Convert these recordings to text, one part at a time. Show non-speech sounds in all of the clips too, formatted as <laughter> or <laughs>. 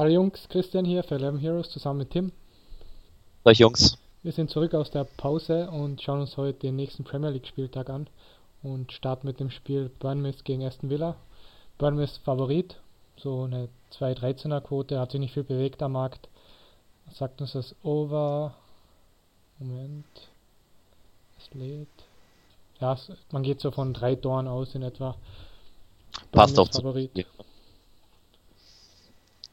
Hallo Jungs, Christian hier für 11 Heroes zusammen mit Tim. Hallo Jungs. Wir sind zurück aus der Pause und schauen uns heute den nächsten Premier League Spieltag an und starten mit dem Spiel Bournemouth gegen Aston Villa. Bournemouth Favorit, so eine 2-13er Quote, hat sich nicht viel bewegt am Markt. Sagt uns das Over. Moment. Es lädt. Ja, man geht so von drei Toren aus in etwa. Passt auch zu. Favorit. Ja.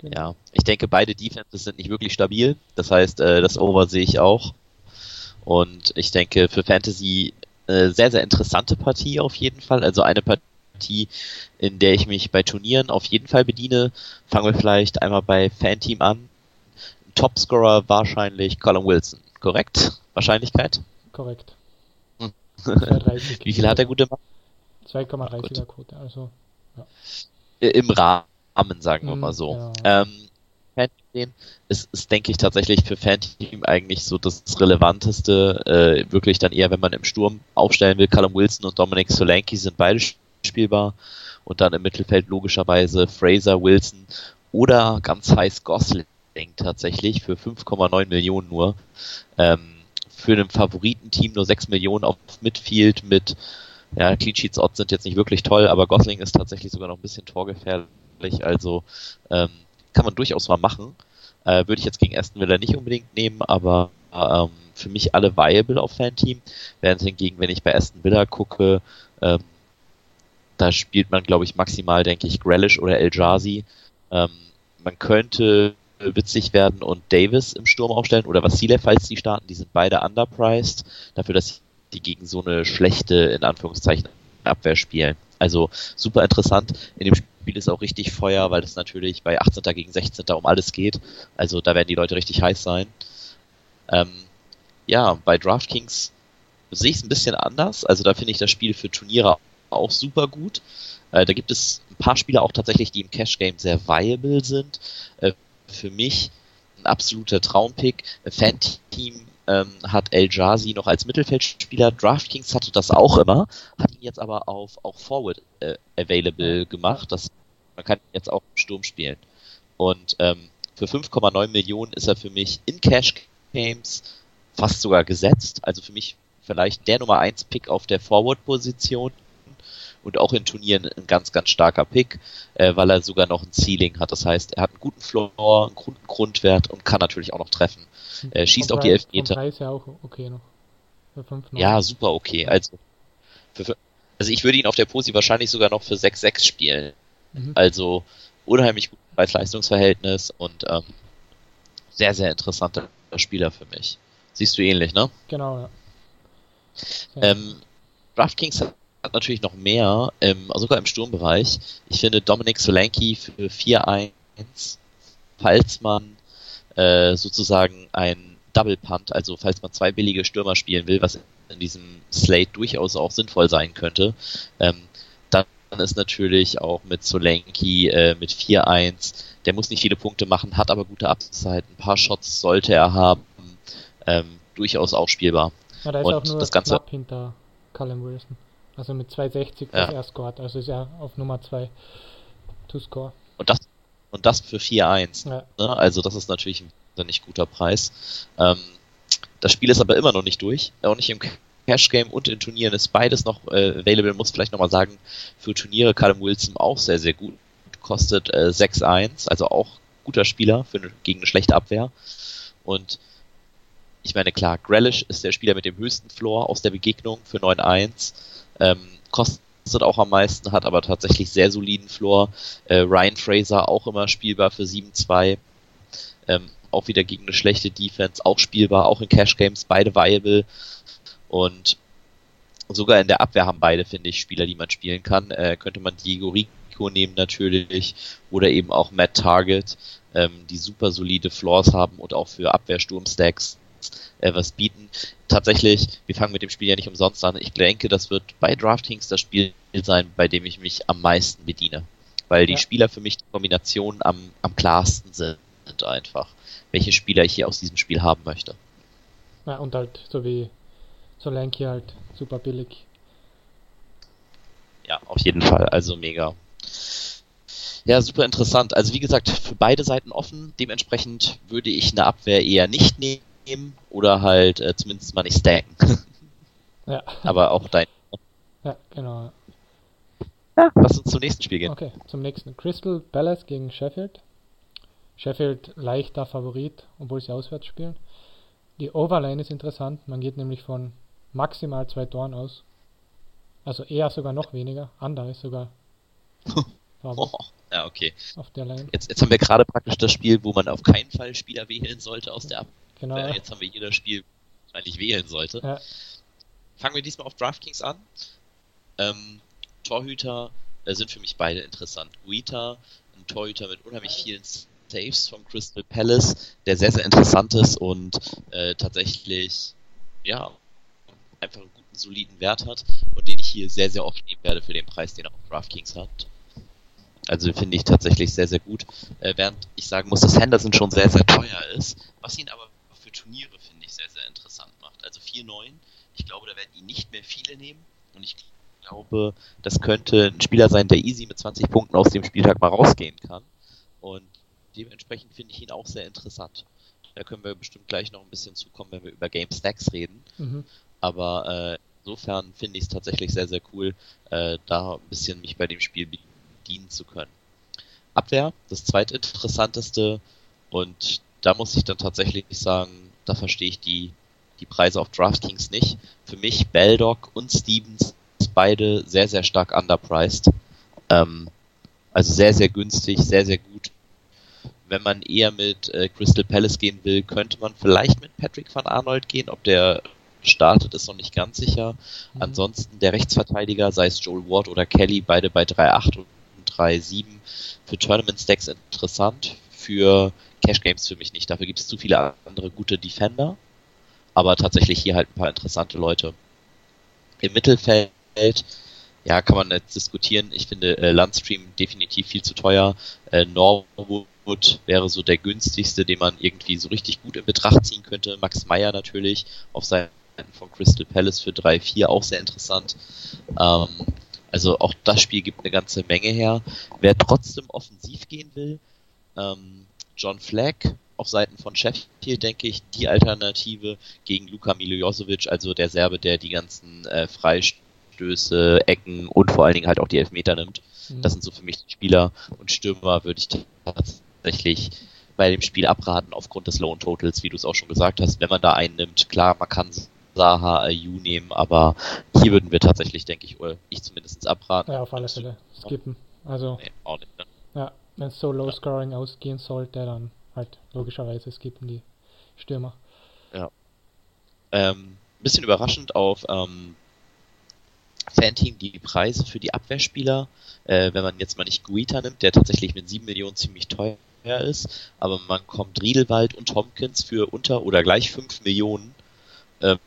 Ja, ich denke, beide Defenses sind nicht wirklich stabil. Das heißt, äh, das Over sehe ich auch. Und ich denke, für Fantasy äh, sehr, sehr interessante Partie auf jeden Fall. Also eine Partie, in der ich mich bei Turnieren auf jeden Fall bediene. Fangen wir vielleicht einmal bei Fanteam an. Topscorer wahrscheinlich Colin Wilson, korrekt? Wahrscheinlichkeit? Korrekt. Hm. <laughs> Wie viel hat er gute Mann? 2,30er Quote, also ja. Im Rahmen Rahmen, sagen wir mal so. Ja. Ähm, Fanteam ist, ist, denke ich, tatsächlich für Fanteam eigentlich so das Relevanteste. Äh, wirklich dann eher, wenn man im Sturm aufstellen will. Callum Wilson und Dominic Solanke sind beide spielbar. Und dann im Mittelfeld logischerweise Fraser, Wilson oder ganz heiß Gosling tatsächlich für 5,9 Millionen nur. Ähm, für ein Favoritenteam nur 6 Millionen auf Midfield mit ja, Clean Sheets Odds sind jetzt nicht wirklich toll, aber Gosling ist tatsächlich sogar noch ein bisschen torgefährlich also ähm, kann man durchaus mal machen. Äh, Würde ich jetzt gegen Aston Villa nicht unbedingt nehmen, aber ähm, für mich alle viable auf Fanteam. Während hingegen, wenn ich bei Aston Villa gucke, ähm, da spielt man, glaube ich, maximal, denke ich, Grealish oder El Jazi. Ähm, man könnte witzig werden und Davis im Sturm aufstellen oder Vasile, falls die starten. Die sind beide underpriced dafür, dass die gegen so eine schlechte, in Anführungszeichen, Abwehr spielen. Also super interessant. In dem Spiel ist auch richtig Feuer, weil es natürlich bei 18. gegen 16. um alles geht. Also da werden die Leute richtig heiß sein. Ähm, ja, bei DraftKings sehe ich es ein bisschen anders. Also da finde ich das Spiel für Turniere auch super gut. Äh, da gibt es ein paar Spieler auch tatsächlich, die im Cash Game sehr viable sind. Äh, für mich ein absoluter Traumpick. Fan-Team ähm, hat El Jazi noch als Mittelfeldspieler. DraftKings hatte das auch immer, hat ihn jetzt aber auf auch Forward äh, available gemacht. Das, man kann ihn jetzt auch im Sturm spielen. Und ähm, für 5,9 Millionen ist er für mich in Cash Games fast sogar gesetzt. Also für mich vielleicht der Nummer 1 Pick auf der Forward-Position und auch in Turnieren ein ganz, ganz starker Pick, äh, weil er sogar noch ein Ceiling hat. Das heißt, er hat einen guten Floor, einen guten Grundwert und kann natürlich auch noch treffen. Äh, schießt auch die Elfmeter. Ist ja auch okay noch. ja, super okay. Also, für, also ich würde ihn auf der Posi wahrscheinlich sogar noch für 6-6 spielen. Mhm. Also unheimlich gut Preis-Leistungsverhältnis und ähm, sehr, sehr interessanter Spieler für mich. Siehst du ähnlich, ne? Genau, ja. Ähm, DraftKings hat natürlich noch mehr, ähm, sogar im Sturmbereich. Ich finde Dominic Solanke für 4-1, falls man äh, sozusagen ein Double Punt, also falls man zwei billige Stürmer spielen will, was in diesem Slate durchaus auch sinnvoll sein könnte, ähm, dann ist natürlich auch mit Solanke äh, mit 4-1, der muss nicht viele Punkte machen, hat aber gute Upside, ein paar Shots sollte er haben, ähm, durchaus auch spielbar. Ja, da ist Und auch nur das Ganze hinter Callum Wilson. Also mit 260, was ja. er scored. Also ist er auf Nummer 2 to score. Und das, und das für 4-1. Ja. Ne? Also das ist natürlich ein nicht guter Preis. Ähm, das Spiel ist aber immer noch nicht durch. Auch nicht im Cash Game und in Turnieren ist beides noch äh, available. Muss vielleicht nochmal sagen, für Turniere Callum Wilson auch sehr, sehr gut. Kostet äh, 6-1, also auch guter Spieler für eine, gegen eine schlechte Abwehr. Und ich meine, klar, Grealish ist der Spieler mit dem höchsten Floor aus der Begegnung für 9-1. Ähm, kostet auch am meisten, hat aber tatsächlich sehr soliden Floor. Äh, Ryan Fraser auch immer spielbar für 7-2. Ähm, auch wieder gegen eine schlechte Defense, auch spielbar, auch in Cash Games, beide viable. Und sogar in der Abwehr haben beide, finde ich, Spieler, die man spielen kann. Äh, könnte man Diego Rico nehmen natürlich oder eben auch Matt Target, ähm, die super solide Floors haben und auch für Abwehrsturmstacks äh, was bieten. Tatsächlich, wir fangen mit dem Spiel ja nicht umsonst an. Ich denke, das wird bei DraftKings das Spiel sein, bei dem ich mich am meisten bediene. Weil die ja. Spieler für mich die Kombinationen am, am klarsten sind einfach. Welche Spieler ich hier aus diesem Spiel haben möchte. Ja, und halt so wie Solanke halt super billig. Ja, auf jeden Fall. Also mega. Ja, super interessant. Also wie gesagt, für beide Seiten offen. Dementsprechend würde ich eine Abwehr eher nicht nehmen oder halt äh, zumindest mal nicht stacken. <laughs> ja. Aber auch dein. Ja, genau. Ja, lass uns zum nächsten Spiel gehen. Okay, zum nächsten. Crystal Palace gegen Sheffield. Sheffield leichter Favorit, obwohl sie auswärts spielen. Die Overline ist interessant. Man geht nämlich von maximal zwei Toren aus. Also eher sogar noch weniger. Under ist sogar. <laughs> oh, ja, okay. Auf der Line. Jetzt, jetzt haben wir gerade praktisch das Spiel, wo man auf keinen Fall Spieler wählen sollte aus der Ab. Genau. Äh, jetzt haben wir jeder Spiel eigentlich wählen sollte. Ja. Fangen wir diesmal auf DraftKings an. Ähm, Torhüter äh, sind für mich beide interessant. Guita, ein Torhüter mit unheimlich vielen Saves vom Crystal Palace, der sehr, sehr interessant ist und äh, tatsächlich, ja, einfach einen guten, soliden Wert hat und den ich hier sehr, sehr oft nehmen werde für den Preis, den er auf DraftKings hat. Also finde ich tatsächlich sehr, sehr gut. Äh, während ich sagen muss, dass Henderson schon sehr, sehr teuer ist, was ihn aber für Turniere, finde ich, sehr, sehr interessant macht. Also 4-9, ich glaube, da werden ihn nicht mehr viele nehmen und ich glaube, das könnte ein Spieler sein, der easy mit 20 Punkten aus dem Spieltag mal rausgehen kann. Und dementsprechend finde ich ihn auch sehr interessant. Da können wir bestimmt gleich noch ein bisschen zukommen, wenn wir über Game Stacks reden. Mhm. Aber äh, insofern finde ich es tatsächlich sehr, sehr cool, äh, da ein bisschen mich bei dem Spiel bedienen zu können. Abwehr, das zweitinteressanteste. Und da muss ich dann tatsächlich sagen, da verstehe ich die, die Preise auf DraftKings nicht. Für mich Beldock und Stevens beide sehr, sehr stark underpriced. Ähm, also sehr, sehr günstig, sehr, sehr gut wenn man eher mit äh, Crystal Palace gehen will, könnte man vielleicht mit Patrick van Arnold gehen. Ob der startet, ist noch nicht ganz sicher. Mhm. Ansonsten der Rechtsverteidiger, sei es Joel Ward oder Kelly, beide bei 3,8 und 3,7. Für Tournament Stacks interessant, für Cash Games für mich nicht. Dafür gibt es zu viele andere gute Defender. Aber tatsächlich hier halt ein paar interessante Leute. Im Mittelfeld, ja, kann man jetzt diskutieren. Ich finde äh, Landstream definitiv viel zu teuer. Äh, Norwood Wood wäre so der günstigste, den man irgendwie so richtig gut in Betracht ziehen könnte. Max Meyer natürlich auf Seiten von Crystal Palace für 3-4 auch sehr interessant. Ähm, also auch das Spiel gibt eine ganze Menge her. Wer trotzdem offensiv gehen will, ähm, John Flagg auf Seiten von Sheffield, denke ich, die Alternative gegen Luka Miljosevic, also der Serbe, der die ganzen äh, Freistöße, Ecken und vor allen Dingen halt auch die Elfmeter nimmt. Mhm. Das sind so für mich die Spieler und Stürmer würde ich tatsächlich bei dem Spiel abraten aufgrund des Loan Totals, wie du es auch schon gesagt hast. Wenn man da einen nimmt, klar, man kann Saha, Ayu nehmen, aber hier würden wir tatsächlich, denke ich, oder ich zumindest abraten. Ja, auf alle Fälle. Skippen. Also, nee, auch nicht, ne? ja, wenn es so low scoring ja. ausgehen sollte, dann halt logischerweise skippen die Stürmer. Ja. Ähm, bisschen überraschend auf ähm, Fanteam die Preise für die Abwehrspieler, äh, wenn man jetzt mal nicht Guita nimmt, der tatsächlich mit 7 Millionen ziemlich teuer ist, aber man kommt Riedelwald und Tompkins für unter oder gleich 5 Millionen. Ähm,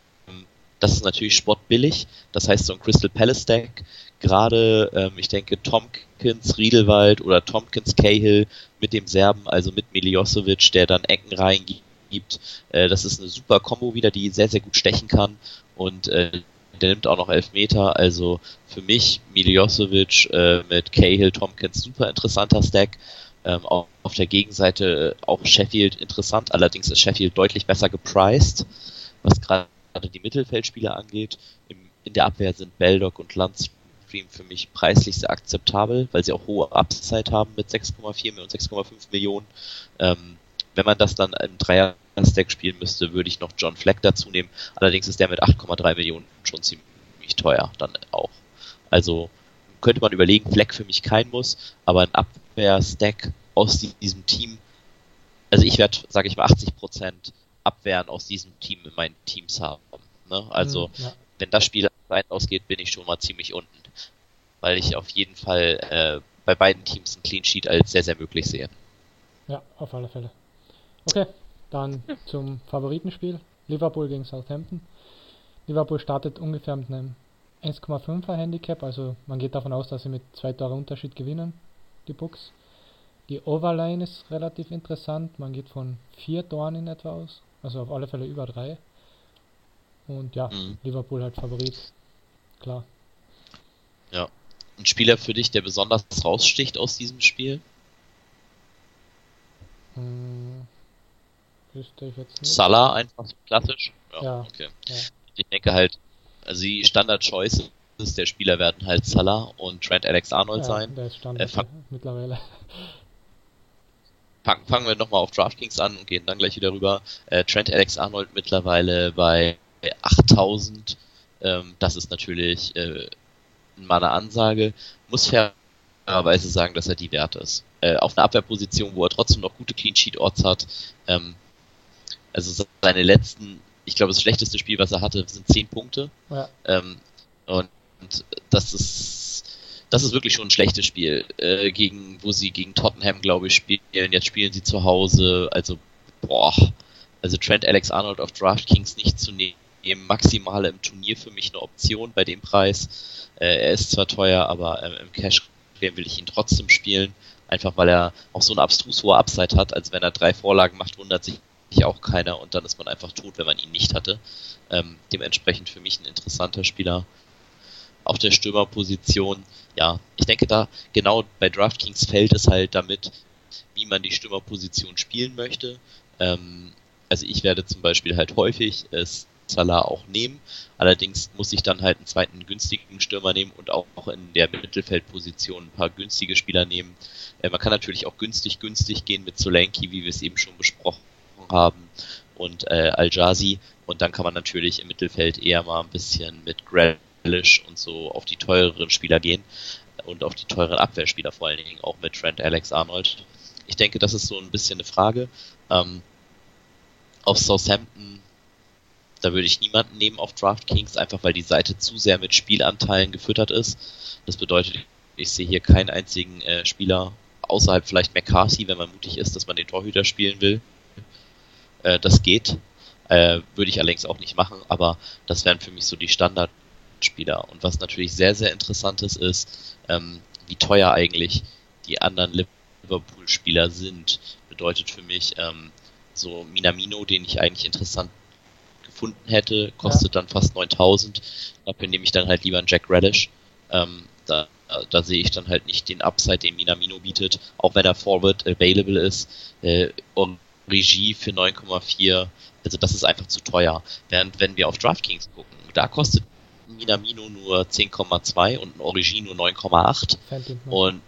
das ist natürlich sportbillig. Das heißt, so ein Crystal Palace Deck, gerade, ähm, ich denke, Tompkins, Riedelwald oder Tompkins Cahill mit dem Serben, also mit Miljosevic, der dann Ecken reingibt. Äh, das ist eine super Combo wieder, die sehr, sehr gut stechen kann. Und äh, der nimmt auch noch Elfmeter, also für mich Miljosevic äh, mit Cahill, Tompkins super interessanter Stack. Ähm, auch auf der Gegenseite äh, auch Sheffield interessant, allerdings ist Sheffield deutlich besser gepriced, was gerade die Mittelfeldspieler angeht. Im, in der Abwehr sind Beldock und Landstream für mich preislich sehr akzeptabel, weil sie auch hohe Upside haben mit 6,4 und 6,5 Millionen. Ähm, wenn man das dann im Dreier-Stack spielen müsste, würde ich noch John Fleck dazu nehmen. Allerdings ist der mit 8,3 Millionen schon ziemlich teuer dann auch. Also könnte man überlegen, Fleck für mich kein Muss, aber ein Abwehr-Stack aus diesem Team, also ich werde, sage ich mal, 80% Abwehren aus diesem Team in meinen Teams haben. Ne? Also mhm, ja. wenn das Spiel ausgeht, bin ich schon mal ziemlich unten, weil ich auf jeden Fall äh, bei beiden Teams ein Clean Sheet als sehr, sehr möglich sehe. Ja, auf alle Fälle. Okay, dann zum Favoritenspiel. Liverpool gegen Southampton. Liverpool startet ungefähr mit einem 1,5er Handicap, also man geht davon aus, dass sie mit zwei Tore Unterschied gewinnen, die Bucks. Die Overline ist relativ interessant, man geht von vier Toren in etwa aus, also auf alle Fälle über drei. Und ja, mhm. Liverpool halt Favorit. Klar. Ja. Ein Spieler für dich, der besonders raussticht aus diesem Spiel? Hm, wüsste ich jetzt nicht. Salah einfach klassisch? Ja. ja. Okay. Ja. Ich denke halt, also die Standard-Choice ist der Spieler werden halt Salah und Trent Alex-Arnold ja, sein. Der ist Standard äh, mittlerweile. Fangen, fangen wir nochmal auf DraftKings an und gehen dann gleich wieder rüber. Äh, Trent Alex Arnold mittlerweile bei 8000. Ähm, das ist natürlich äh, mal eine Ansage. Muss fairerweise sagen, dass er die wert ist. Äh, auf einer Abwehrposition, wo er trotzdem noch gute Clean Sheet Orts hat. Ähm, also seine letzten, ich glaube, das schlechteste Spiel, was er hatte, sind 10 Punkte. Ja. Ähm, und das ist das ist wirklich schon ein schlechtes Spiel, äh, gegen, wo sie gegen Tottenham, glaube ich, spielen. Jetzt spielen sie zu Hause. Also, boah. Also Trent Alex Arnold auf DraftKings nicht zu nehmen. Maximal im Turnier für mich eine Option bei dem Preis. Äh, er ist zwar teuer, aber äh, im Cash will ich ihn trotzdem spielen. Einfach weil er auch so eine abstrus hohe Upside hat, als wenn er drei Vorlagen macht, wundert sich auch keiner und dann ist man einfach tot, wenn man ihn nicht hatte. Ähm, dementsprechend für mich ein interessanter Spieler auf der Stürmerposition. Ja, ich denke da genau bei DraftKings fällt es halt damit, wie man die Stürmerposition spielen möchte. Ähm, also ich werde zum Beispiel halt häufig äh, Salah auch nehmen. Allerdings muss ich dann halt einen zweiten günstigen Stürmer nehmen und auch, auch in der Mittelfeldposition ein paar günstige Spieler nehmen. Äh, man kann natürlich auch günstig günstig gehen mit Solanki, wie wir es eben schon besprochen haben, und äh, Al-Jazi. Und dann kann man natürlich im Mittelfeld eher mal ein bisschen mit Grell Grealish und so auf die teureren Spieler gehen und auf die teuren Abwehrspieler vor allen Dingen, auch mit Trent Alex Arnold. Ich denke, das ist so ein bisschen eine Frage. Ähm, auf Southampton, da würde ich niemanden nehmen auf DraftKings, einfach weil die Seite zu sehr mit Spielanteilen gefüttert ist. Das bedeutet, ich sehe hier keinen einzigen äh, Spieler außerhalb vielleicht McCarthy, wenn man mutig ist, dass man den Torhüter spielen will. Äh, das geht. Äh, würde ich allerdings auch nicht machen, aber das wären für mich so die Standard Spieler. Und was natürlich sehr, sehr interessant ist, ist, ähm, wie teuer eigentlich die anderen Liverpool-Spieler sind. Bedeutet für mich, ähm, so Minamino, den ich eigentlich interessant gefunden hätte, kostet ja. dann fast 9000. Dafür nehme ich dann halt lieber einen Jack Relish. Ähm, da, da sehe ich dann halt nicht den Upside, den Minamino bietet, auch wenn er Forward available ist. Äh, Regie für 9,4, also das ist einfach zu teuer. Während wenn wir auf DraftKings gucken, da kostet Minamino nur 10,2 und ein Origin nur 9,8. Und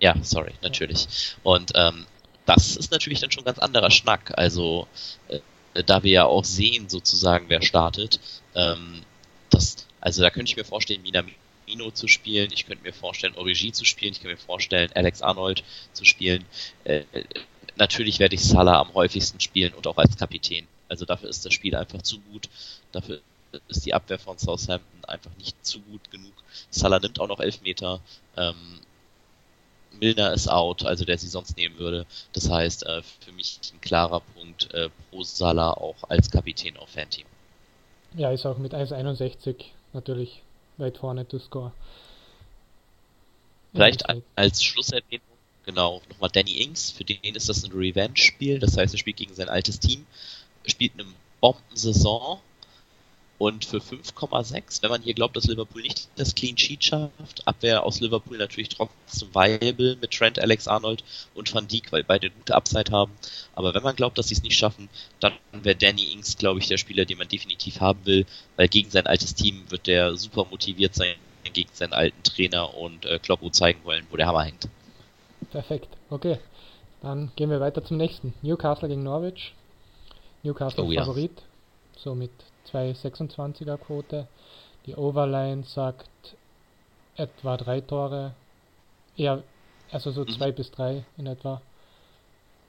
ja, sorry, natürlich. Und ähm, das ist natürlich dann schon ein ganz anderer Schnack. Also äh, da wir ja auch sehen sozusagen, wer startet. Ähm, das, also da könnte ich mir vorstellen, Minamino zu spielen. Ich könnte mir vorstellen, Origi zu spielen. Ich könnte mir vorstellen, Alex Arnold zu spielen. Äh, natürlich werde ich Salah am häufigsten spielen und auch als Kapitän. Also dafür ist das Spiel einfach zu gut. Dafür ist die Abwehr von Southampton einfach nicht zu gut genug. Salah nimmt auch noch Elfmeter. Ähm, Milner ist out, also der sie sonst nehmen würde. Das heißt, äh, für mich ein klarer Punkt äh, pro Salah auch als Kapitän auf Fanteam. Ja, ist auch mit 1,61 natürlich weit vorne to score. Vielleicht als Schlusserwähnung, genau, nochmal Danny Ings, für den ist das ein Revenge-Spiel, das heißt, er spielt gegen sein altes Team, spielt eine Bombensaison, und für 5,6, wenn man hier glaubt, dass Liverpool nicht das Clean Sheet schafft, Abwehr aus Liverpool natürlich trotzdem viable mit Trent, Alex Arnold und Van Dijk, weil beide gute Upside haben. Aber wenn man glaubt, dass sie es nicht schaffen, dann wäre Danny Ings, glaube ich, der Spieler, den man definitiv haben will, weil gegen sein altes Team wird der super motiviert sein, gegen seinen alten Trainer und äh, Kloppo zeigen wollen, wo der Hammer hängt. Perfekt, okay. Dann gehen wir weiter zum nächsten. Newcastle gegen Norwich. Newcastle oh, Favorit. Ja. So mit 2,26er Quote. Die Overline sagt etwa drei Tore. Eher, also so mhm. zwei bis drei in etwa.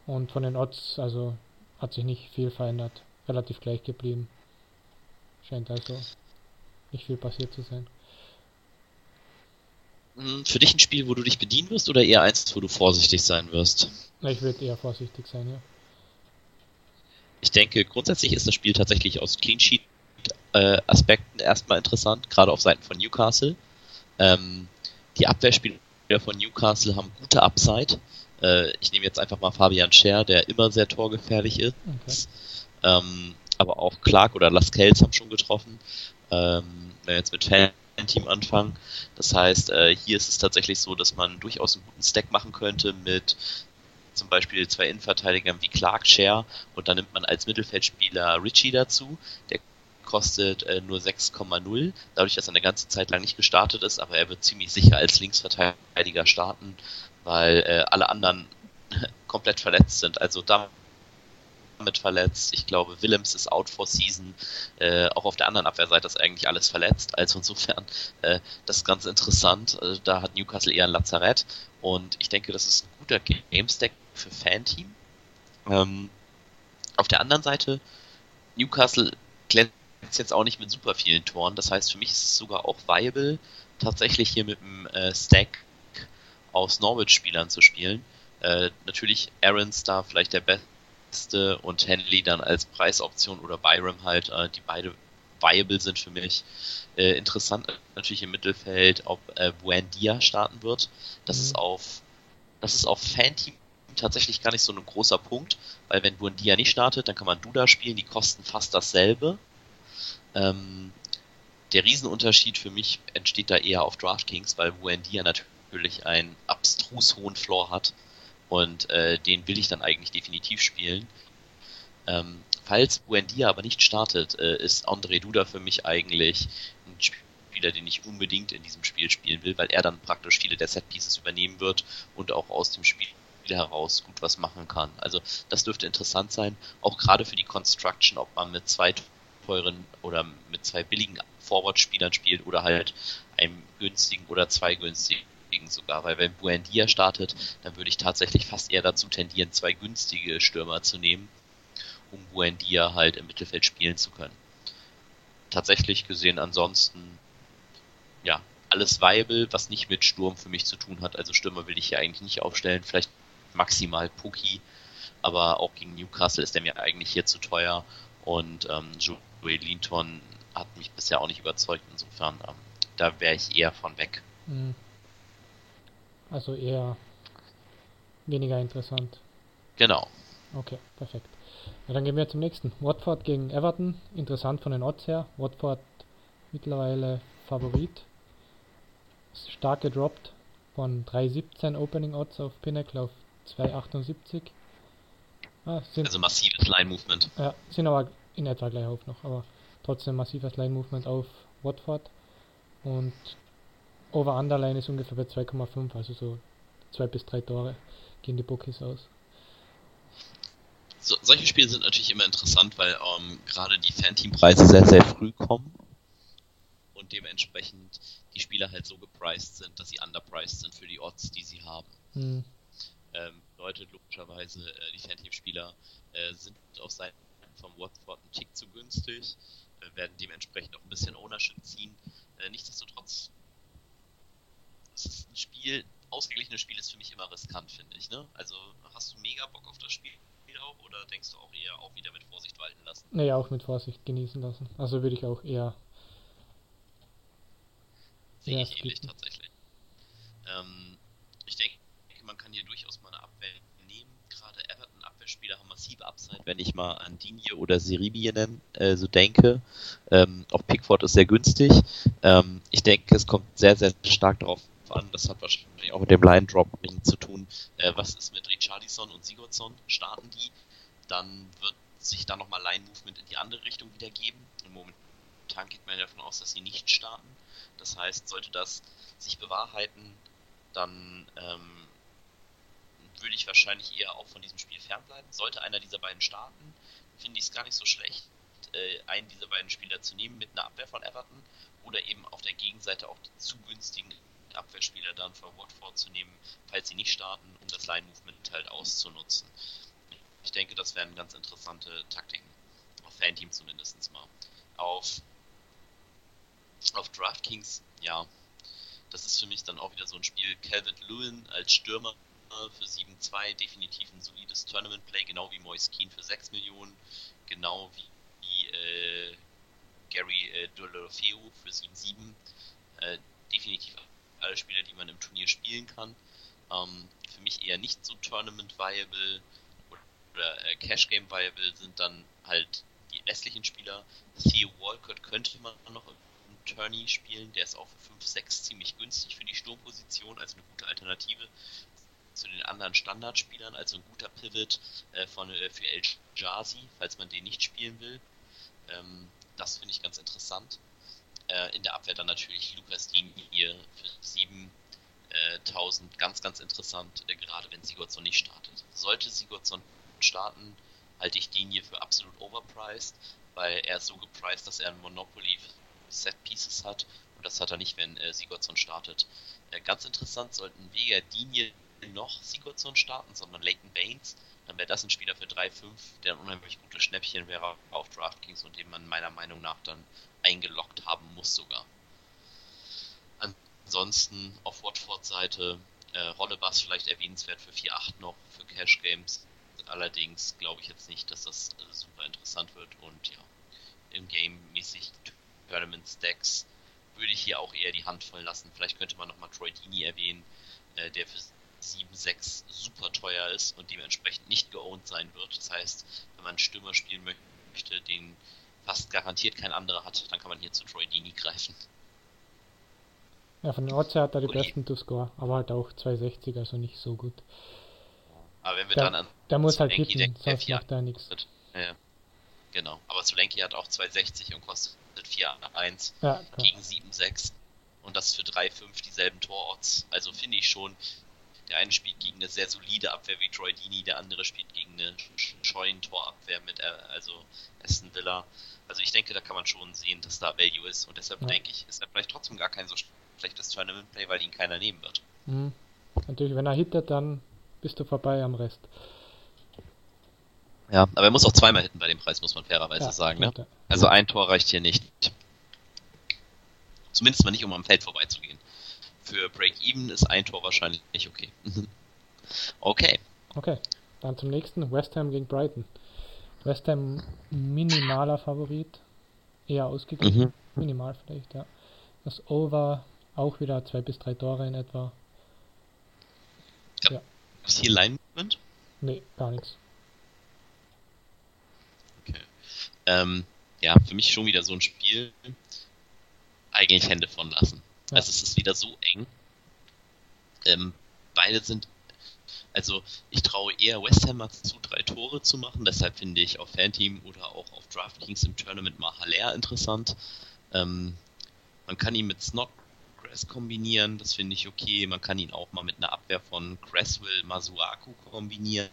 Und von den Odds, also hat sich nicht viel verändert. Relativ gleich geblieben. Scheint also nicht viel passiert zu sein. Mhm, für dich ein Spiel, wo du dich bedienen wirst oder eher eins, wo du vorsichtig sein wirst? Ich würde eher vorsichtig sein, ja. Ich denke, grundsätzlich ist das Spiel tatsächlich aus Clean Sheet äh, Aspekten erstmal interessant, gerade auf Seiten von Newcastle. Ähm, die Abwehrspieler von Newcastle haben gute Upside. Äh, ich nehme jetzt einfach mal Fabian Scher, der immer sehr torgefährlich ist. Okay. Ähm, aber auch Clark oder Lascelles haben schon getroffen. Ähm, wenn wir jetzt mit Fan-Team anfangen. Das heißt, äh, hier ist es tatsächlich so, dass man durchaus einen guten Stack machen könnte mit zum Beispiel zwei Innenverteidigern wie Clark Share und dann nimmt man als Mittelfeldspieler Richie dazu, der kostet äh, nur 6,0, dadurch, dass er eine ganze Zeit lang nicht gestartet ist, aber er wird ziemlich sicher als Linksverteidiger starten, weil äh, alle anderen <laughs> komplett verletzt sind. Also da mit verletzt. Ich glaube, Willems ist out for season. Äh, auch auf der anderen Abwehrseite ist eigentlich alles verletzt. Also insofern, äh, das ist ganz interessant. Äh, da hat Newcastle eher ein Lazarett. Und ich denke, das ist ein guter Game-Stack für Fan-Team. Ähm, auf der anderen Seite, Newcastle glänzt jetzt auch nicht mit super vielen Toren. Das heißt, für mich ist es sogar auch viable, tatsächlich hier mit einem äh, Stack aus Norwich-Spielern zu spielen. Äh, natürlich Aaron's da vielleicht der beste und Henley dann als Preisoption oder Byram halt, äh, die beide viable sind für mich. Äh, interessant natürlich im Mittelfeld, ob äh, Buendia starten wird. Das mhm. ist auf das ist auf Fanteam tatsächlich gar nicht so ein großer Punkt, weil wenn Buendia nicht startet, dann kann man Duda spielen, die kosten fast dasselbe. Ähm, der Riesenunterschied für mich entsteht da eher auf DraftKings, weil Buendia natürlich einen abstrus hohen Floor hat und äh, den will ich dann eigentlich definitiv spielen. Ähm, falls Buendia aber nicht startet, äh, ist André Duda für mich eigentlich ein Spieler, den ich unbedingt in diesem Spiel spielen will, weil er dann praktisch viele der Set-Pieces übernehmen wird und auch aus dem Spiel heraus gut was machen kann. Also das dürfte interessant sein, auch gerade für die Construction, ob man mit zwei teuren oder mit zwei billigen Forward-Spielern spielt oder halt einem günstigen oder zwei günstigen günstigen sogar, weil wenn Buendia startet, dann würde ich tatsächlich fast eher dazu tendieren, zwei günstige Stürmer zu nehmen, um Buendia halt im Mittelfeld spielen zu können. Tatsächlich gesehen ansonsten, ja, alles viable, was nicht mit Sturm für mich zu tun hat. Also Stürmer will ich hier eigentlich nicht aufstellen, vielleicht maximal Puki, aber auch gegen Newcastle ist der mir eigentlich hier zu teuer und ähm, Joey Linton hat mich bisher auch nicht überzeugt, insofern ähm, da wäre ich eher von weg. Mhm. Also eher weniger interessant. Genau. Okay, perfekt. Ja, dann gehen wir zum nächsten. Watford gegen Everton. Interessant von den Odds her. Watford mittlerweile Favorit. Stark gedroppt von 3,17 Opening Odds auf Pinnacle auf 2,78. Ah, also massives Line Movement. Ja, sind aber in etwa gleich auf noch, aber trotzdem massives Line Movement auf Watford. Und Over-Underline ist ungefähr bei 2,5, also so zwei bis drei Tore gehen die Bookies aus. So, solche Spiele sind natürlich immer interessant, weil ähm, gerade die Fanteam-Preise sehr, sehr früh kommen und dementsprechend die Spieler halt so gepriced sind, dass sie underpriced sind für die Odds, die sie haben. Hm. Ähm, bedeutet logischerweise, äh, die Fanteam-Spieler äh, sind auf Seiten vom Watford ein Tick zu günstig, äh, werden dementsprechend auch ein bisschen Ownership ziehen. Äh, nichtsdestotrotz es ist ein Spiel, ausgeglichenes Spiel ist für mich immer riskant, finde ich. Ne? Also hast du mega Bock auf das Spiel auch oder denkst du auch eher auch wieder mit Vorsicht walten lassen? Nee, auch mit Vorsicht genießen lassen. Also würde ich auch eher. Sehe ich ähnlich tatsächlich. Ähm, ich denke, man kann hier durchaus mal eine Abwehr nehmen. Gerade Everton Abwehrspieler haben massive Upside, wenn ich mal an Digne oder nennen, äh, so denke. Ähm, auch Pickford ist sehr günstig. Ähm, ich denke, es kommt sehr, sehr stark darauf an. Das hat wahrscheinlich auch mit dem Line Drop zu tun. Äh, was ist mit Richarlison und Sigurdsson? Starten die? Dann wird sich da nochmal Line Movement in die andere Richtung wieder geben. Im Momentan geht man davon aus, dass sie nicht starten. Das heißt, sollte das sich bewahrheiten, dann ähm, würde ich wahrscheinlich eher auch von diesem Spiel fernbleiben. Sollte einer dieser beiden starten, finde ich es gar nicht so schlecht, äh, einen dieser beiden Spieler zu nehmen mit einer Abwehr von Everton oder eben auf der Gegenseite auch die zu günstigen Abwehrspieler dann für Watford zu nehmen, falls sie nicht starten, um das Line-Movement halt auszunutzen. Ich denke, das wären ganz interessante Taktiken. Auf Fanteam zumindest mal. Auf, auf DraftKings, ja, das ist für mich dann auch wieder so ein Spiel. Calvin Lewin als Stürmer für 7-2, definitiv ein solides Tournament-Play, genau wie Moise Keane für 6 Millionen, genau wie, äh, Gary äh, Dolofeo für 7-7. Äh, definitiv alle Spieler, die man im Turnier spielen kann. Ähm, für mich eher nicht so Tournament-viable oder äh, Cash-Game-viable sind dann halt die restlichen Spieler. Theo Walcott könnte man noch im Tourney spielen, der ist auch für 5-6 ziemlich günstig für die Sturmposition, also eine gute Alternative. Zu den anderen Standardspielern, also ein guter Pivot äh, von, äh, für El Jazi, falls man den nicht spielen will. Ähm, das finde ich ganz interessant. Äh, in der Abwehr dann natürlich Lukas Dien hier für 7000 äh, ganz, ganz interessant, äh, gerade wenn Sigurdsson nicht startet. Sollte Sigurdsson starten, halte ich Dien hier für absolut overpriced, weil er ist so gepriced, dass er ein Monopoly Set Pieces hat und das hat er nicht, wenn äh, Sigurdsson startet. Äh, ganz interessant sollten weder Dinie noch Sigurdsson starten, sondern Leighton Baines. Dann wäre das ein Spieler für 3-5, der ein unheimlich gutes Schnäppchen wäre auf DraftKings und den man meiner Meinung nach dann eingeloggt haben muss sogar. Ansonsten auf Watford-Seite äh, Rollebass vielleicht erwähnenswert für 4-8 noch für Cash Games. Allerdings glaube ich jetzt nicht, dass das äh, super interessant wird und ja, im Game mäßig Tournament Stacks würde ich hier auch eher die Hand voll lassen. Vielleicht könnte man nochmal Troy Dini erwähnen, äh, der für 7-6 super teuer ist und dementsprechend nicht geowned sein wird. Das heißt, wenn man einen Stürmer spielen möchte, den fast garantiert kein anderer hat, dann kann man hier zu Troy Dini greifen. Ja, von den Orts her hat er die Uli. besten to score, aber halt auch 260, also nicht so gut. Aber wenn wir der, dann an. Der muss halt hitten, denken, sonst macht er nichts. Ja, genau. Aber Solenki hat auch 260 und kostet 4-1 ja, gegen 7-6. Und das für 3-5 dieselben Tororts. Also finde ich schon, der eine spielt gegen eine sehr solide Abwehr wie Troy Dini, der andere spielt gegen eine scheuen Torabwehr mit äh, also Aston Villa. Also ich denke, da kann man schon sehen, dass da Value ist. Und deshalb ja. denke ich, ist er vielleicht trotzdem gar kein so schlechtes Tournament-Play, weil ihn keiner nehmen wird. Mhm. Natürlich, wenn er hittet, dann bist du vorbei am Rest. Ja, aber er muss auch zweimal hitten bei dem Preis, muss man fairerweise ja, sagen. Ne? Also ein Tor reicht hier nicht. Zumindest mal nicht, um am Feld vorbeizugehen. Für Break-Even ist ein Tor wahrscheinlich nicht okay. okay. Okay, dann zum nächsten. West Ham gegen Brighton. West Ham minimaler Favorit. Eher ausgeglichen. Mhm. Minimal vielleicht, ja. Das Over auch wieder zwei bis drei Tore in etwa. Ja. ja. Ist hier Line-Movement? Nee, gar nichts. Ähm, ja, für mich schon wieder so ein Spiel, eigentlich Hände von lassen. Also es ist wieder so eng. Ähm, beide sind, also ich traue eher West Ham zu, drei Tore zu machen, deshalb finde ich auf Fanteam oder auch auf DraftKings im Tournament mal interessant. Ähm, man kann ihn mit Snodgrass kombinieren, das finde ich okay. Man kann ihn auch mal mit einer Abwehr von Cresswell, Masuaku kombinieren.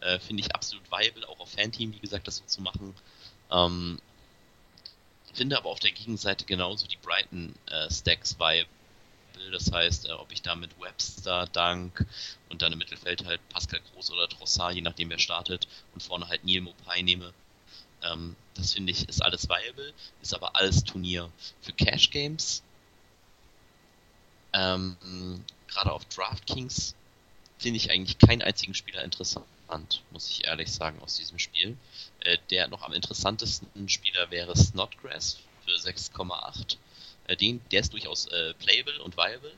Äh, Finde ich absolut viable, auch auf Fanteam, wie gesagt, das so zu machen. Ähm, finde aber auf der Gegenseite genauso die Brighton äh, Stacks viable. Das heißt, äh, ob ich da mit Webster, Dank und dann im Mittelfeld halt Pascal Groß oder Trossard, je nachdem wer startet, und vorne halt Neil Mopai nehme. Ähm, das finde ich ist alles viable, ist aber alles Turnier für Cash Games. Ähm, Gerade auf DraftKings finde ich eigentlich keinen einzigen Spieler interessant muss ich ehrlich sagen, aus diesem Spiel. Äh, der noch am interessantesten Spieler wäre Snodgrass für 6,8. Äh, den, der ist durchaus äh, playable und viable.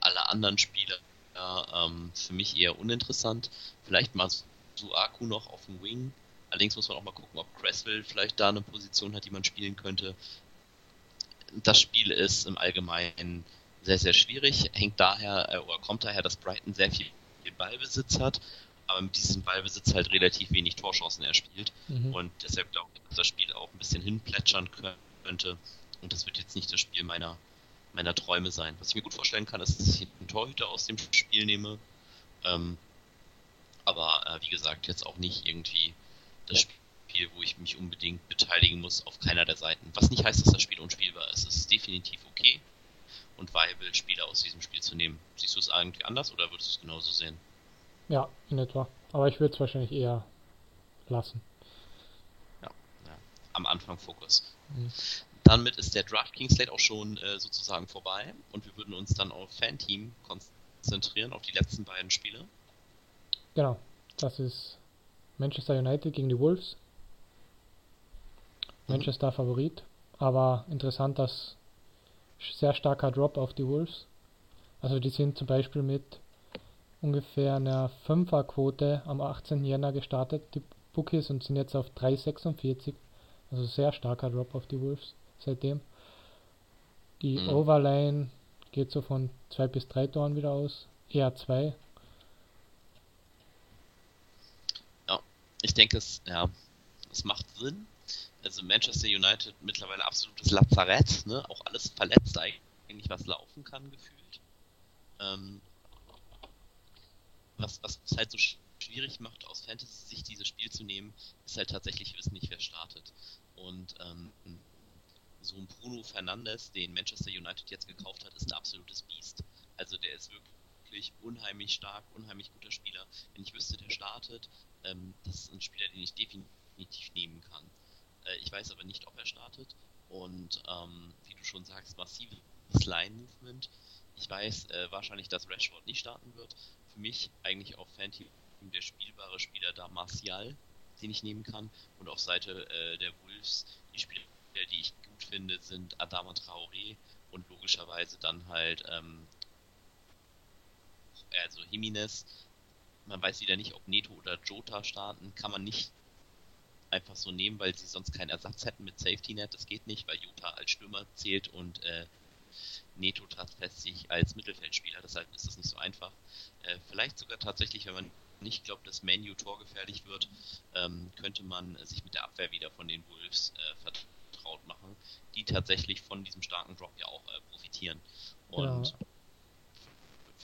Alle anderen Spieler ähm, für mich eher uninteressant. Vielleicht mal Suaku noch auf dem Wing. Allerdings muss man auch mal gucken, ob Cresswell vielleicht da eine Position hat, die man spielen könnte. Das Spiel ist im Allgemeinen sehr, sehr schwierig. Hängt daher, äh, oder kommt daher, dass Brighton sehr viel Ballbesitz hat aber mit diesem Ballbesitz halt relativ wenig Torchancen erspielt. Mhm. Und deshalb glaube ich, dass das Spiel auch ein bisschen hinplätschern könnte. Und das wird jetzt nicht das Spiel meiner, meiner Träume sein. Was ich mir gut vorstellen kann, ist, dass ich einen Torhüter aus dem Spiel nehme. Ähm, aber äh, wie gesagt, jetzt auch nicht irgendwie das Spiel, wo ich mich unbedingt beteiligen muss auf keiner der Seiten. Was nicht heißt, dass das Spiel unspielbar ist. Es ist definitiv okay und viable, Spieler aus diesem Spiel zu nehmen. Siehst du es irgendwie anders oder würdest du es genauso sehen? Ja, in etwa. Aber ich würde es wahrscheinlich eher lassen. Ja, ja. am Anfang Fokus. Mhm. Damit ist der DraftKings Slate auch schon äh, sozusagen vorbei und wir würden uns dann auf Fanteam konzentrieren, auf die letzten beiden Spiele. Genau, das ist Manchester United gegen die Wolves. Mhm. Manchester Favorit, aber interessant, dass sehr starker Drop auf die Wolves. Also die sind zum Beispiel mit ungefähr einer 5er-Quote am 18. Jänner gestartet, die Bookies, und sind jetzt auf 3,46. Also sehr starker Drop auf die Wolves seitdem. Die mhm. Overline geht so von 2 bis 3 Toren wieder aus, eher 2. Ja, ich denke, es, ja, es macht Sinn. Also Manchester United mittlerweile absolutes Lazarett, ne? auch alles verletzt eigentlich, was laufen kann, gefühlt. Ähm, was, was es halt so schwierig macht, aus Fantasy-Sicht dieses Spiel zu nehmen, ist halt tatsächlich wissen nicht, wer startet. Und ähm, so ein Bruno Fernandes, den Manchester United jetzt gekauft hat, ist ein absolutes Biest. Also der ist wirklich unheimlich stark, unheimlich guter Spieler. Wenn ich wüsste, der startet, ähm, das ist ein Spieler, den ich definitiv nehmen kann. Äh, ich weiß aber nicht, ob er startet. Und ähm, wie du schon sagst, massives Line-Movement. Ich weiß äh, wahrscheinlich, dass Rashford nicht starten wird. Für mich eigentlich auf Fanteam der spielbare Spieler da Martial, den ich nehmen kann. Und auf Seite äh, der Wolves, die Spieler, die ich gut finde, sind Adama Traoré und logischerweise dann halt ähm, also Jimenez. Man weiß wieder nicht, ob Neto oder Jota starten. Kann man nicht einfach so nehmen, weil sie sonst keinen Ersatz hätten mit Safety Net. Das geht nicht, weil Jota als Stürmer zählt und äh, Neto tatsächlich als Mittelfeldspieler. Deshalb ist das nicht so einfach. Äh, vielleicht sogar tatsächlich, wenn man nicht glaubt, dass Manu torgefährlich wird, ähm, könnte man sich mit der Abwehr wieder von den Wolves äh, vertraut machen, die tatsächlich von diesem starken Drop ja auch äh, profitieren. Und ja.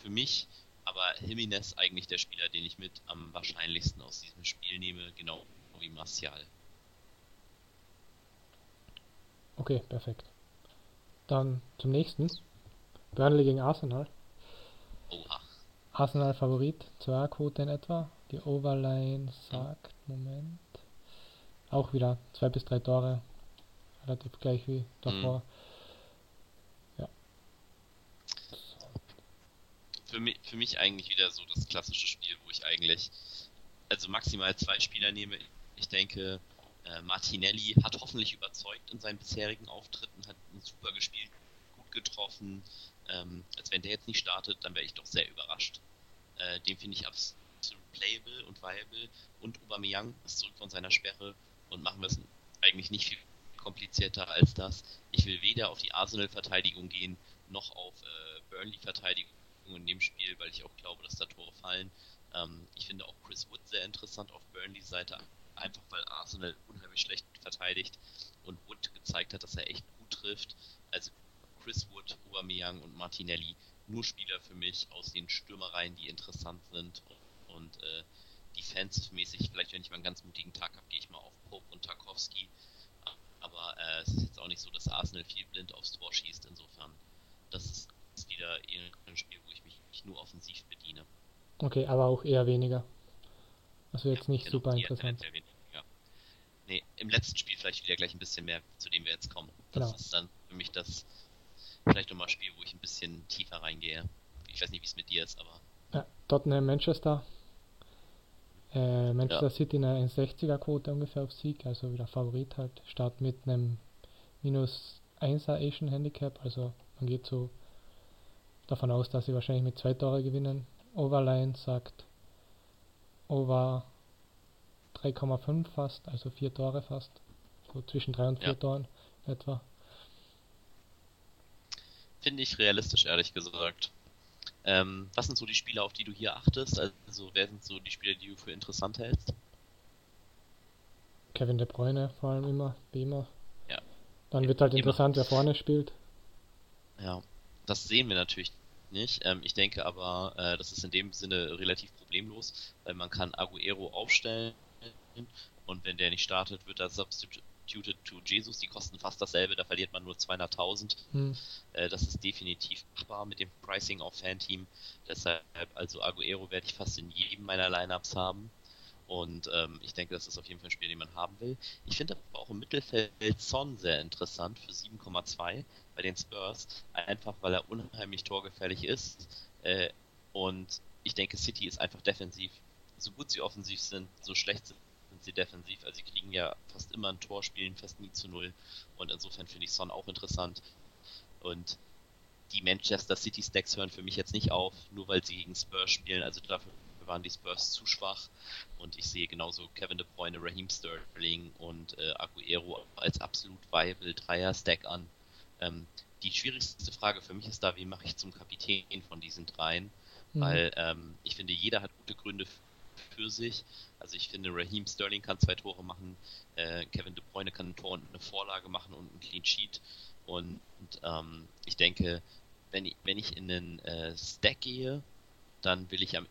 für mich aber Jimenez eigentlich der Spieler, den ich mit am wahrscheinlichsten aus diesem Spiel nehme, genau wie Martial. Okay, perfekt. Dann zum nächsten. Burnley gegen Arsenal. Oha. Arsenal Favorit, 2 Quote in etwa. Die Overline sagt, Moment. Auch wieder 2 bis 3 Tore. Relativ gleich wie davor. Mhm. Ja. Für mich, für mich eigentlich wieder so das klassische Spiel, wo ich eigentlich also maximal zwei Spieler nehme. Ich denke, äh, Martinelli hat hoffentlich überzeugt in seinen bisherigen Auftritten, hat super gespielt, gut getroffen, ähm, als wenn der jetzt nicht startet, dann wäre ich doch sehr überrascht. Äh, den finde ich absolut playable und viable. Und Aubameyang ist zurück von seiner Sperre und machen wir es eigentlich nicht viel komplizierter als das. Ich will weder auf die Arsenal-Verteidigung gehen, noch auf äh, Burnley-Verteidigung in dem Spiel, weil ich auch glaube, dass da Tore fallen. Ähm, ich finde auch Chris Wood sehr interessant auf Burnleys Seite, einfach weil Arsenal unheimlich schlecht verteidigt und Wood gezeigt hat, dass er echt gut trifft. Also Chris Wood, Aubameyang und Martinelli nur Spieler für mich aus den Stürmereien, die interessant sind und äh, defensive-mäßig, vielleicht wenn ich mal einen ganz mutigen Tag habe, gehe ich mal auf Pope und Tarkovsky. Aber äh, es ist jetzt auch nicht so, dass Arsenal viel blind aufs Tor schießt. Insofern, das ist wieder ein Spiel, wo ich mich nur offensiv bediene. Okay, aber auch eher weniger. Also jetzt nicht genau, super interessant. Nee, im letzten Spiel vielleicht wieder gleich ein bisschen mehr, zu dem wir jetzt kommen. Das genau. ist dann für mich das vielleicht nochmal Spiel, wo ich ein bisschen tiefer reingehe. Ich weiß nicht, wie es mit dir ist, aber. Ja, Tottenham, Manchester. Äh, Manchester ja. City eine 1,60er Quote ungefähr auf Sieg, also wieder Favorit halt. Start mit einem minus 1er Asian Handicap, also man geht so davon aus, dass sie wahrscheinlich mit zwei Tore gewinnen. Overline sagt Over 3,5 fast, also vier Tore fast. So zwischen drei und vier ja. Toren etwa. Finde ich realistisch, ehrlich gesagt. Ähm, was sind so die Spieler, auf die du hier achtest? Also, wer sind so die Spieler, die du für interessant hältst? Kevin De Bruyne vor allem immer, wie immer. Ja. Dann wird halt interessant, immer. wer vorne spielt. Ja, das sehen wir natürlich nicht. Ähm, ich denke aber, äh, das ist in dem Sinne relativ problemlos, weil man kann Aguero aufstellen und wenn der nicht startet, wird er substituted to Jesus. Die kosten fast dasselbe, da verliert man nur 200.000. Hm. Äh, das ist definitiv machbar mit dem Pricing auf Fan-Team. Deshalb, also Aguero werde ich fast in jedem meiner Lineups haben. Und ähm, ich denke, das ist auf jeden Fall ein Spiel, den man haben will. Ich finde aber auch im Mittelfeld Son sehr interessant für 7,2 bei den Spurs. Einfach weil er unheimlich torgefährlich ist. Äh, und ich denke, City ist einfach defensiv. So gut sie offensiv sind, so schlecht sind sie defensiv. Also sie kriegen ja fast immer ein Tor, spielen fast nie zu null. Und insofern finde ich Son auch interessant. Und die Manchester City Stacks hören für mich jetzt nicht auf, nur weil sie gegen Spurs spielen. Also dafür waren die Spurs zu schwach. Und ich sehe genauso Kevin De Bruyne, Raheem Sterling und äh, Aguero als absolut viable Dreier-Stack an. Ähm, die schwierigste Frage für mich ist da, wie mache ich zum Kapitän von diesen dreien? Mhm. Weil ähm, ich finde, jeder hat gute Gründe für sich. Also ich finde, Raheem Sterling kann zwei Tore machen, äh, Kevin De Bruyne kann ein Tor und eine Vorlage machen und ein Clean Sheet. Und, und ähm, ich denke, wenn ich, wenn ich in einen äh, Stack gehe, dann will ich am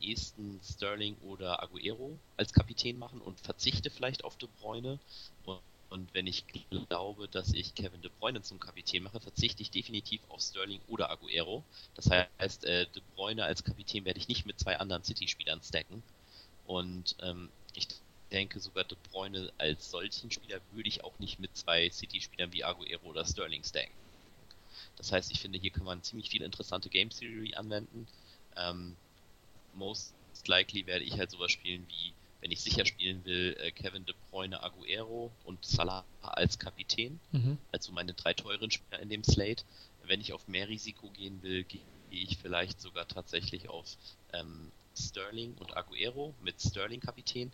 ehesten Sterling oder Aguero als Kapitän machen und verzichte vielleicht auf De Bruyne. Und, und wenn ich glaube, dass ich Kevin De Bruyne zum Kapitän mache, verzichte ich definitiv auf Sterling oder Aguero. Das heißt, äh, De Bruyne als Kapitän werde ich nicht mit zwei anderen City-Spielern stacken. Und ähm, ich denke sogar De Bruyne als solchen Spieler würde ich auch nicht mit zwei City-Spielern wie Aguero oder Sterling stacken. Das heißt, ich finde, hier kann man ziemlich viel interessante Game Theory anwenden. Ähm, most likely werde ich halt sowas spielen wie, wenn ich sicher spielen will, äh, Kevin De Bruyne, Aguero und Salah als Kapitän. Mhm. Also meine drei teuren Spieler in dem Slate. Wenn ich auf mehr Risiko gehen will, gehe ich vielleicht sogar tatsächlich auf ähm, Sterling und Aguero mit Sterling Kapitän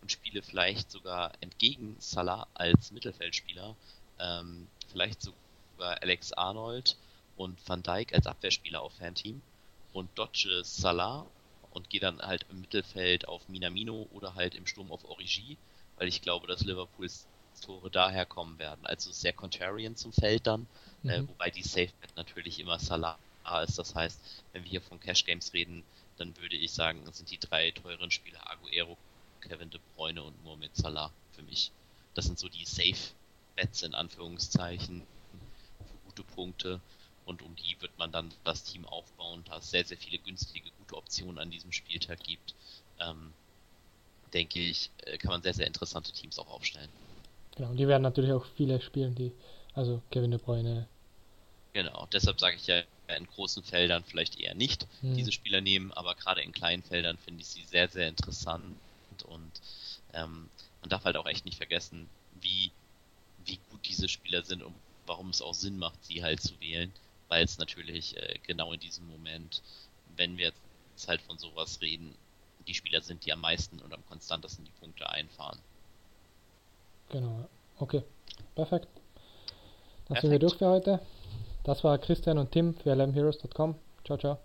und spiele vielleicht sogar entgegen Salah als Mittelfeldspieler, ähm, vielleicht sogar Alex Arnold und Van Dijk als Abwehrspieler auf Fanteam und dodge Salah und gehe dann halt im Mittelfeld auf Minamino oder halt im Sturm auf Origi, weil ich glaube, dass Liverpools Tore daher kommen werden. Also sehr contrarian zum Feld dann, äh, mhm. äh, wobei die Safe Bet natürlich immer Salah ist. Das heißt, wenn wir hier von Cash Games reden, dann würde ich sagen, sind die drei teuren Spieler Aguero, Kevin De Bruyne und Mohamed Salah für mich. Das sind so die Safe Bets in Anführungszeichen für gute Punkte und um die wird man dann das Team aufbauen, da es sehr, sehr viele günstige, gute Optionen an diesem Spieltag gibt. Ähm, denke ich, äh, kann man sehr, sehr interessante Teams auch aufstellen. Genau, und die werden natürlich auch viele spielen, die, also Kevin De Bruyne. Genau, deshalb sage ich ja, in großen Feldern vielleicht eher nicht hm. diese Spieler nehmen, aber gerade in kleinen Feldern finde ich sie sehr, sehr interessant und ähm, man darf halt auch echt nicht vergessen, wie, wie gut diese Spieler sind und warum es auch Sinn macht, sie halt zu wählen weil es natürlich äh, genau in diesem Moment, wenn wir jetzt halt von sowas reden, die Spieler sind, die am meisten und am konstantesten die Punkte einfahren. Genau, okay, perfekt. Dann perfekt. sind wir durch für heute. Das war Christian und Tim für lmheroes.com. Ciao, ciao.